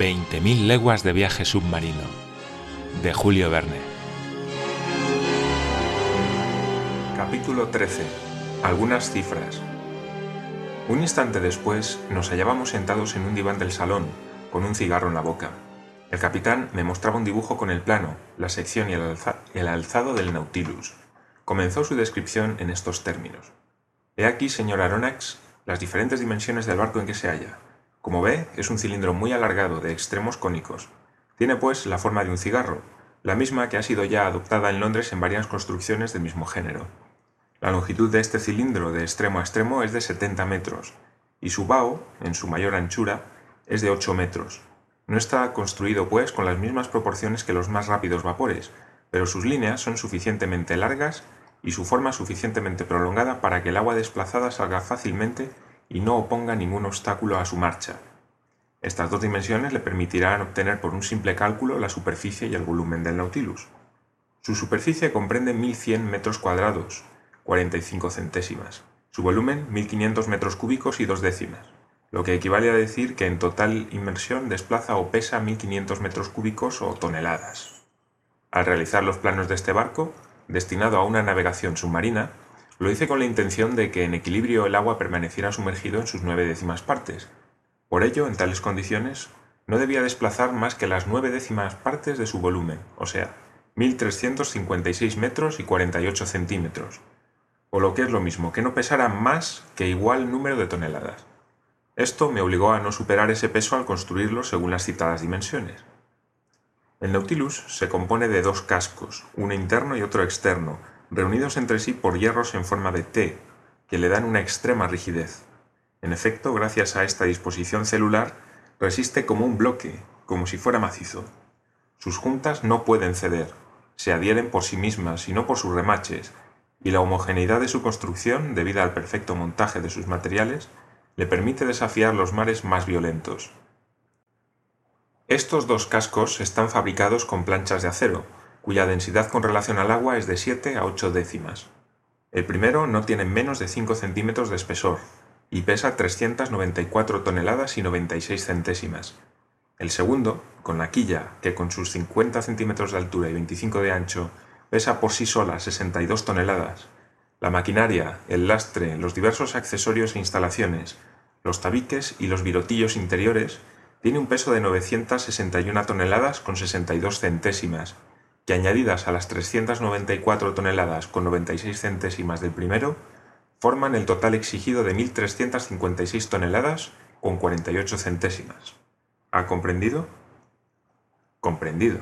20.000 leguas de viaje submarino, de Julio Verne. Capítulo 13. Algunas cifras. Un instante después nos hallábamos sentados en un diván del salón, con un cigarro en la boca. El capitán me mostraba un dibujo con el plano, la sección y el, el alzado del Nautilus. Comenzó su descripción en estos términos. He aquí, señor Aronnax, las diferentes dimensiones del barco en que se halla. Como ve, es un cilindro muy alargado, de extremos cónicos. Tiene, pues, la forma de un cigarro, la misma que ha sido ya adoptada en Londres en varias construcciones del mismo género. La longitud de este cilindro de extremo a extremo es de 70 metros, y su bao, en su mayor anchura, es de 8 metros. No está construido, pues, con las mismas proporciones que los más rápidos vapores, pero sus líneas son suficientemente largas y su forma suficientemente prolongada para que el agua desplazada salga fácilmente y no oponga ningún obstáculo a su marcha. Estas dos dimensiones le permitirán obtener por un simple cálculo la superficie y el volumen del Nautilus. Su superficie comprende 1100 metros cuadrados, 45 centésimas. Su volumen 1500 metros cúbicos y dos décimas, lo que equivale a decir que en total inmersión desplaza o pesa 1500 metros cúbicos o toneladas. Al realizar los planos de este barco, destinado a una navegación submarina, lo hice con la intención de que en equilibrio el agua permaneciera sumergido en sus nueve décimas partes. Por ello, en tales condiciones, no debía desplazar más que las nueve décimas partes de su volumen, o sea, 1.356 metros y 48 centímetros, o lo que es lo mismo, que no pesara más que igual número de toneladas. Esto me obligó a no superar ese peso al construirlo según las citadas dimensiones. El Nautilus se compone de dos cascos, uno interno y otro externo, reunidos entre sí por hierros en forma de T, que le dan una extrema rigidez. En efecto, gracias a esta disposición celular, resiste como un bloque, como si fuera macizo. Sus juntas no pueden ceder, se adhieren por sí mismas y no por sus remaches, y la homogeneidad de su construcción, debida al perfecto montaje de sus materiales, le permite desafiar los mares más violentos. Estos dos cascos están fabricados con planchas de acero, cuya densidad con relación al agua es de 7 a 8 décimas. El primero no tiene menos de 5 centímetros de espesor y pesa 394 toneladas y 96 centésimas. El segundo, con la quilla, que con sus 50 centímetros de altura y 25 de ancho pesa por sí sola 62 toneladas, la maquinaria, el lastre, los diversos accesorios e instalaciones, los tabiques y los virotillos interiores, tiene un peso de 961 toneladas con 62 centésimas, que añadidas a las 394 toneladas con 96 centésimas del primero, forman el total exigido de 1.356 toneladas con 48 centésimas. ¿Ha comprendido? Comprendido.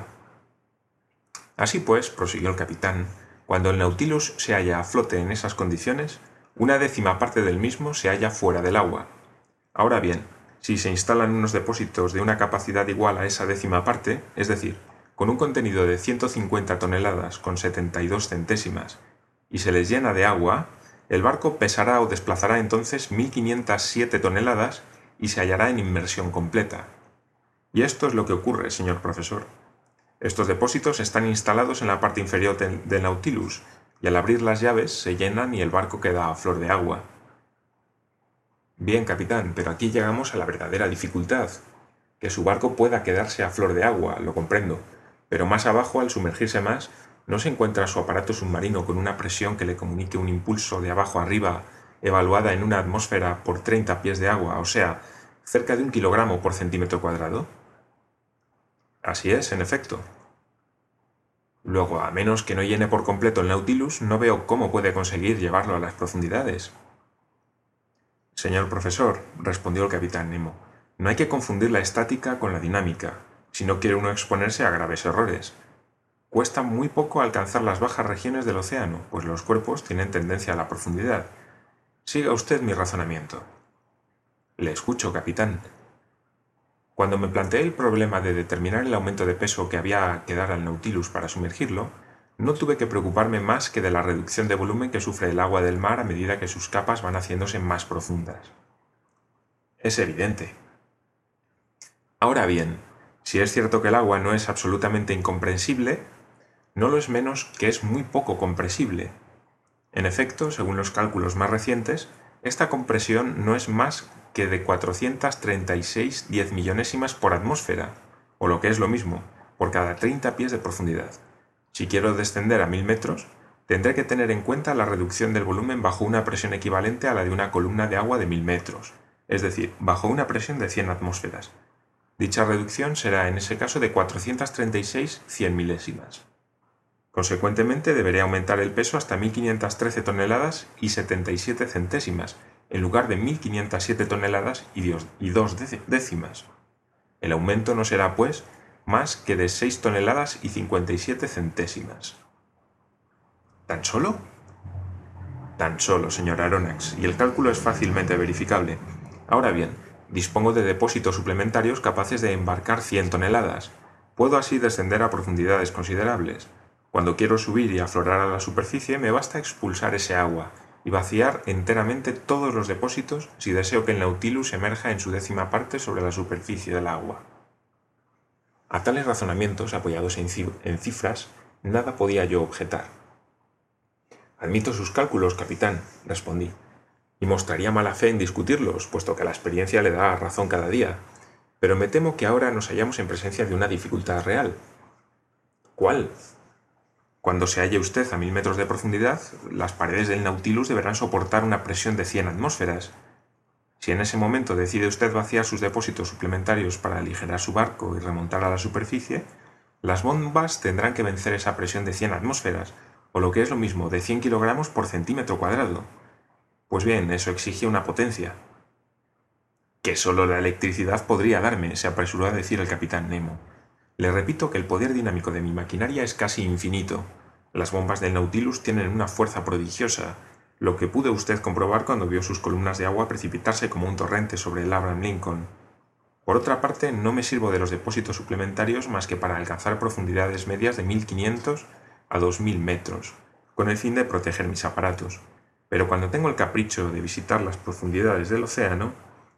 Así pues, prosiguió el capitán, cuando el Nautilus se halla a flote en esas condiciones, una décima parte del mismo se halla fuera del agua. Ahora bien, si se instalan unos depósitos de una capacidad igual a esa décima parte, es decir, con un contenido de 150 toneladas con 72 centésimas y se les llena de agua, el barco pesará o desplazará entonces 1.507 toneladas y se hallará en inmersión completa. Y esto es lo que ocurre, señor profesor. Estos depósitos están instalados en la parte inferior del, Nautilus y al abrir las llaves se llenan y el barco queda a flor de agua. Bien, capitán, pero aquí llegamos a la verdadera dificultad. Que su barco pueda quedarse a flor de agua, lo comprendo, pero más abajo, al sumergirse más, ¿no se encuentra su aparato submarino con una presión que le comunique un impulso de abajo arriba evaluada en una atmósfera por 30 pies de agua, o sea, cerca de un kilogramo por centímetro cuadrado? Así es, en efecto. Luego, a menos que no llene por completo el Nautilus, no veo cómo puede conseguir llevarlo a las profundidades. Señor profesor, respondió el capitán Nemo, no hay que confundir la estática con la dinámica si no quiere uno exponerse a graves errores. Cuesta muy poco alcanzar las bajas regiones del océano, pues los cuerpos tienen tendencia a la profundidad. Siga usted mi razonamiento. Le escucho, capitán. Cuando me planteé el problema de determinar el aumento de peso que había que dar al Nautilus para sumergirlo, no tuve que preocuparme más que de la reducción de volumen que sufre el agua del mar a medida que sus capas van haciéndose más profundas. Es evidente. Ahora bien, si es cierto que el agua no es absolutamente incomprensible, no lo es menos que es muy poco compresible. En efecto, según los cálculos más recientes, esta compresión no es más que de 436 diez millonésimas por atmósfera, o lo que es lo mismo, por cada 30 pies de profundidad. Si quiero descender a 1000 metros, tendré que tener en cuenta la reducción del volumen bajo una presión equivalente a la de una columna de agua de 1000 metros, es decir, bajo una presión de 100 atmósferas. Dicha reducción será en ese caso de 436 cien milésimas. Consecuentemente, deberé aumentar el peso hasta 1.513 toneladas y 77 centésimas, en lugar de 1.507 toneladas y 2 décimas. El aumento no será, pues, más que de 6 toneladas y 57 centésimas. ¿Tan solo? Tan solo, señor Aronax, y el cálculo es fácilmente verificable. Ahora bien, dispongo de depósitos suplementarios capaces de embarcar 100 toneladas. Puedo así descender a profundidades considerables. Cuando quiero subir y aflorar a la superficie me basta expulsar ese agua y vaciar enteramente todos los depósitos si deseo que el Nautilus emerja en su décima parte sobre la superficie del agua. A tales razonamientos, apoyados en cifras, nada podía yo objetar. Admito sus cálculos, capitán, respondí, y mostraría mala fe en discutirlos, puesto que la experiencia le da razón cada día. Pero me temo que ahora nos hallamos en presencia de una dificultad real. ¿Cuál? Cuando se halle usted a mil metros de profundidad, las paredes del Nautilus deberán soportar una presión de 100 atmósferas, si en ese momento decide usted vaciar sus depósitos suplementarios para aligerar su barco y remontar a la superficie, las bombas tendrán que vencer esa presión de 100 atmósferas, o lo que es lo mismo, de 100 kilogramos por centímetro cuadrado. Pues bien, eso exige una potencia. Que solo la electricidad podría darme, se apresuró a decir el capitán Nemo. Le repito que el poder dinámico de mi maquinaria es casi infinito. Las bombas del Nautilus tienen una fuerza prodigiosa, lo que pudo usted comprobar cuando vio sus columnas de agua precipitarse como un torrente sobre el Abraham Lincoln. Por otra parte, no me sirvo de los depósitos suplementarios más que para alcanzar profundidades medias de 1500 a 2000 metros, con el fin de proteger mis aparatos. Pero cuando tengo el capricho de visitar las profundidades del océano,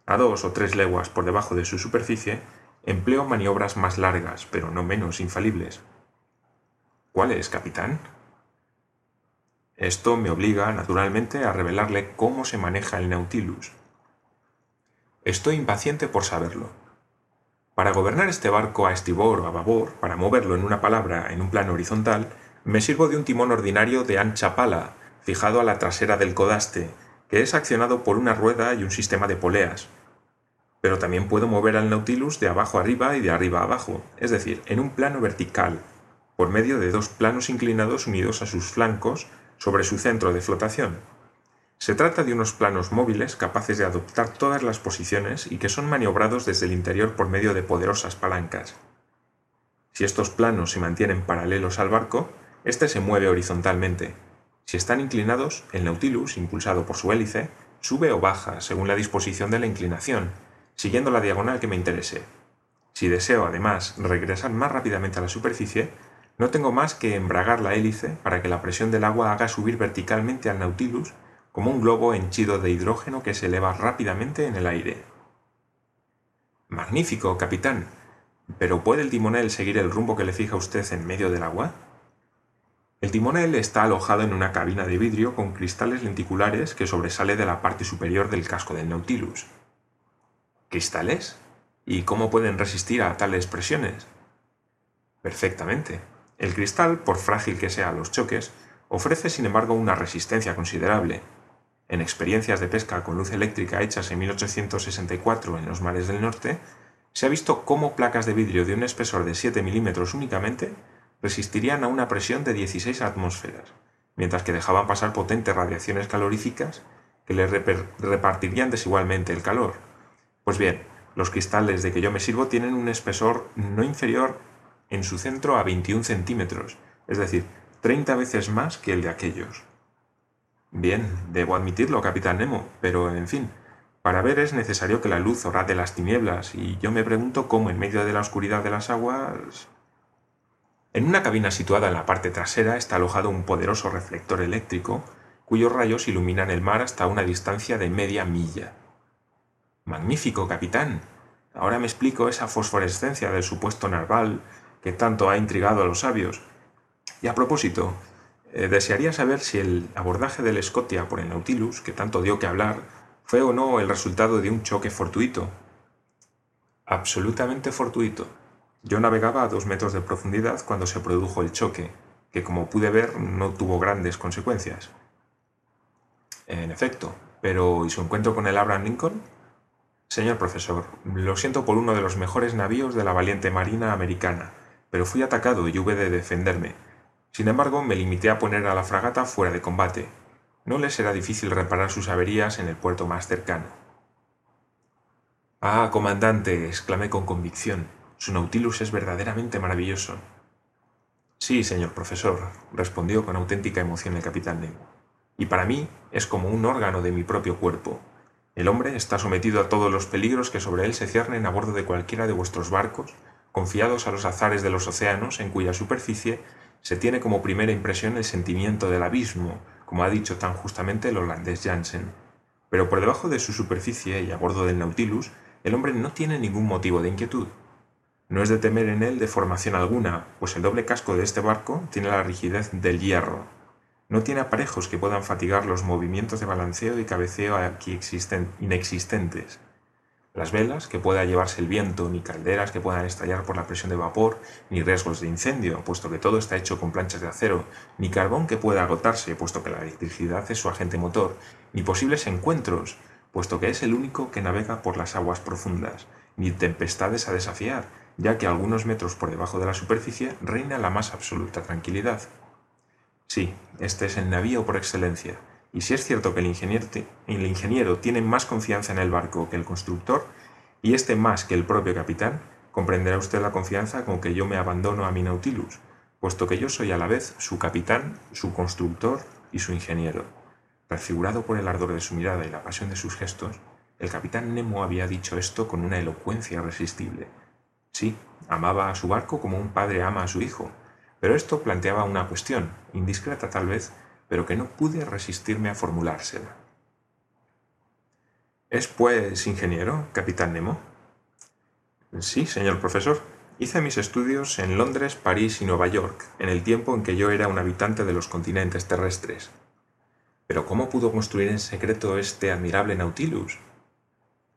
a dos o tres leguas por debajo de su superficie, empleo maniobras más largas, pero no menos infalibles. ¿Cuáles, capitán? Esto me obliga, naturalmente, a revelarle cómo se maneja el Nautilus. Estoy impaciente por saberlo. Para gobernar este barco a estribor o a babor, para moverlo en una palabra en un plano horizontal, me sirvo de un timón ordinario de ancha pala, fijado a la trasera del codaste, que es accionado por una rueda y un sistema de poleas. Pero también puedo mover al Nautilus de abajo arriba y de arriba abajo, es decir, en un plano vertical, por medio de dos planos inclinados unidos a sus flancos sobre su centro de flotación. Se trata de unos planos móviles capaces de adoptar todas las posiciones y que son maniobrados desde el interior por medio de poderosas palancas. Si estos planos se mantienen paralelos al barco, éste se mueve horizontalmente. Si están inclinados, el Nautilus, impulsado por su hélice, sube o baja según la disposición de la inclinación, siguiendo la diagonal que me interese. Si deseo, además, regresar más rápidamente a la superficie, no tengo más que embragar la hélice para que la presión del agua haga subir verticalmente al Nautilus como un globo henchido de hidrógeno que se eleva rápidamente en el aire. Magnífico, capitán. ¿Pero puede el timonel seguir el rumbo que le fija usted en medio del agua? El timonel está alojado en una cabina de vidrio con cristales lenticulares que sobresale de la parte superior del casco del Nautilus. ¿Cristales? ¿Y cómo pueden resistir a tales presiones? Perfectamente. El cristal, por frágil que sea a los choques, ofrece sin embargo una resistencia considerable. En experiencias de pesca con luz eléctrica hechas en 1864 en los mares del norte, se ha visto cómo placas de vidrio de un espesor de 7 milímetros únicamente resistirían a una presión de 16 atmósferas, mientras que dejaban pasar potentes radiaciones caloríficas que le repartirían desigualmente el calor. Pues bien, los cristales de que yo me sirvo tienen un espesor no inferior en su centro a 21 centímetros, es decir, 30 veces más que el de aquellos. Bien, debo admitirlo, capitán Nemo, pero en fin, para ver es necesario que la luz de las tinieblas, y yo me pregunto cómo en medio de la oscuridad de las aguas... En una cabina situada en la parte trasera está alojado un poderoso reflector eléctrico, cuyos rayos iluminan el mar hasta una distancia de media milla. Magnífico, capitán. Ahora me explico esa fosforescencia del supuesto narval que tanto ha intrigado a los sabios. Y a propósito, eh, desearía saber si el abordaje del Scotia por el Nautilus, que tanto dio que hablar, ¿Fue o no el resultado de un choque fortuito? Absolutamente fortuito. Yo navegaba a dos metros de profundidad cuando se produjo el choque, que como pude ver no tuvo grandes consecuencias. En efecto, pero ¿y su encuentro con el Abraham Lincoln? Señor profesor, lo siento por uno de los mejores navíos de la valiente Marina americana, pero fui atacado y hube de defenderme. Sin embargo, me limité a poner a la fragata fuera de combate. No le será difícil reparar sus averías en el puerto más cercano. Ah, comandante, exclamé con convicción, su Nautilus es verdaderamente maravilloso. Sí, señor profesor, respondió con auténtica emoción el capitán Nemo. Y para mí es como un órgano de mi propio cuerpo. El hombre está sometido a todos los peligros que sobre él se ciernen a bordo de cualquiera de vuestros barcos, confiados a los azares de los océanos en cuya superficie se tiene como primera impresión el sentimiento del abismo, como ha dicho tan justamente el holandés Jansen. Pero por debajo de su superficie y a bordo del Nautilus, el hombre no tiene ningún motivo de inquietud. No es de temer en él deformación alguna, pues el doble casco de este barco tiene la rigidez del hierro. No tiene aparejos que puedan fatigar los movimientos de balanceo y cabeceo aquí existen, inexistentes las velas que pueda llevarse el viento, ni calderas que puedan estallar por la presión de vapor, ni riesgos de incendio, puesto que todo está hecho con planchas de acero, ni carbón que pueda agotarse, puesto que la electricidad es su agente motor, ni posibles encuentros, puesto que es el único que navega por las aguas profundas, ni tempestades a desafiar, ya que algunos metros por debajo de la superficie reina la más absoluta tranquilidad. Sí, este es el navío por excelencia, y si es cierto que el ingeniero, tiene más confianza en el barco que el constructor, y este más que el propio capitán, comprenderá usted la confianza con que yo me abandono a mi Nautilus, puesto que yo soy a la vez su capitán, su constructor y su ingeniero. Transfigurado por el ardor de su mirada y la pasión de sus gestos, el capitán Nemo había dicho esto con una elocuencia irresistible. Sí, amaba a su barco como un padre ama a su hijo, pero esto planteaba una cuestión, indiscreta tal vez, pero que no pude resistirme a formulársela. ¿Es pues ingeniero, capitán Nemo? Sí, señor profesor. Hice mis estudios en Londres, París y Nueva York, en el tiempo en que yo era un habitante de los continentes terrestres. Pero ¿cómo pudo construir en secreto este admirable Nautilus?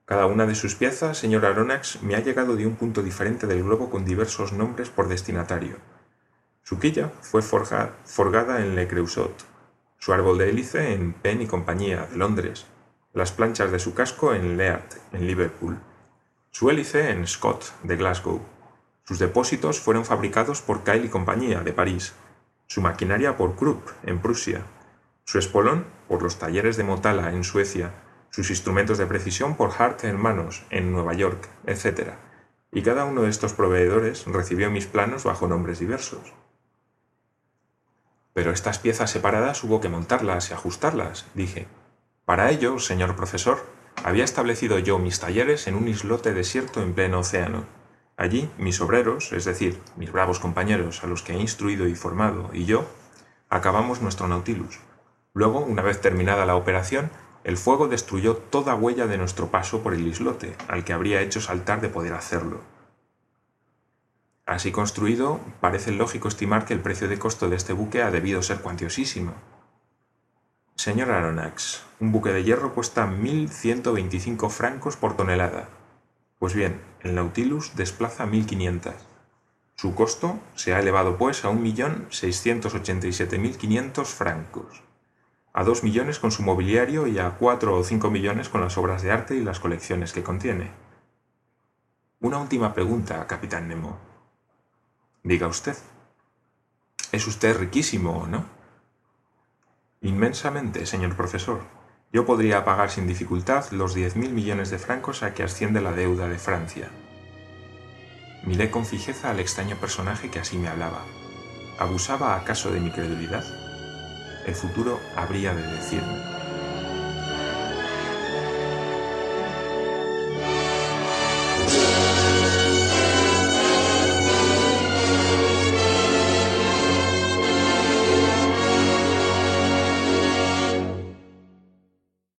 Cada una de sus piezas, señor Aronnax, me ha llegado de un punto diferente del globo con diversos nombres por destinatario. Su quilla fue forgada en Le Creusot, su árbol de hélice en Penn y compañía, de Londres, las planchas de su casco en Leard, en Liverpool, su hélice en Scott, de Glasgow. Sus depósitos fueron fabricados por Kyle y compañía, de París, su maquinaria por Krupp, en Prusia, su espolón por los talleres de Motala, en Suecia, sus instrumentos de precisión por Hart Hermanos, en Nueva York, etc. Y cada uno de estos proveedores recibió mis planos bajo nombres diversos. Pero estas piezas separadas hubo que montarlas y ajustarlas, dije. Para ello, señor profesor, había establecido yo mis talleres en un islote desierto en pleno océano. Allí mis obreros, es decir, mis bravos compañeros a los que he instruido y formado, y yo, acabamos nuestro Nautilus. Luego, una vez terminada la operación, el fuego destruyó toda huella de nuestro paso por el islote, al que habría hecho saltar de poder hacerlo. Así construido, parece lógico estimar que el precio de costo de este buque ha debido ser cuantiosísimo. Señor Aronnax, un buque de hierro cuesta 1.125 francos por tonelada. Pues bien, el Nautilus desplaza 1.500. Su costo se ha elevado pues a 1.687.500 francos. A 2 millones con su mobiliario y a 4 o 5 millones con las obras de arte y las colecciones que contiene. Una última pregunta, capitán Nemo. Diga usted. Es usted riquísimo, ¿no? Inmensamente, señor profesor. Yo podría pagar sin dificultad los diez mil millones de francos a que asciende la deuda de Francia. Miré con fijeza al extraño personaje que así me hablaba. ¿Abusaba acaso de mi credulidad? El futuro habría de decirme.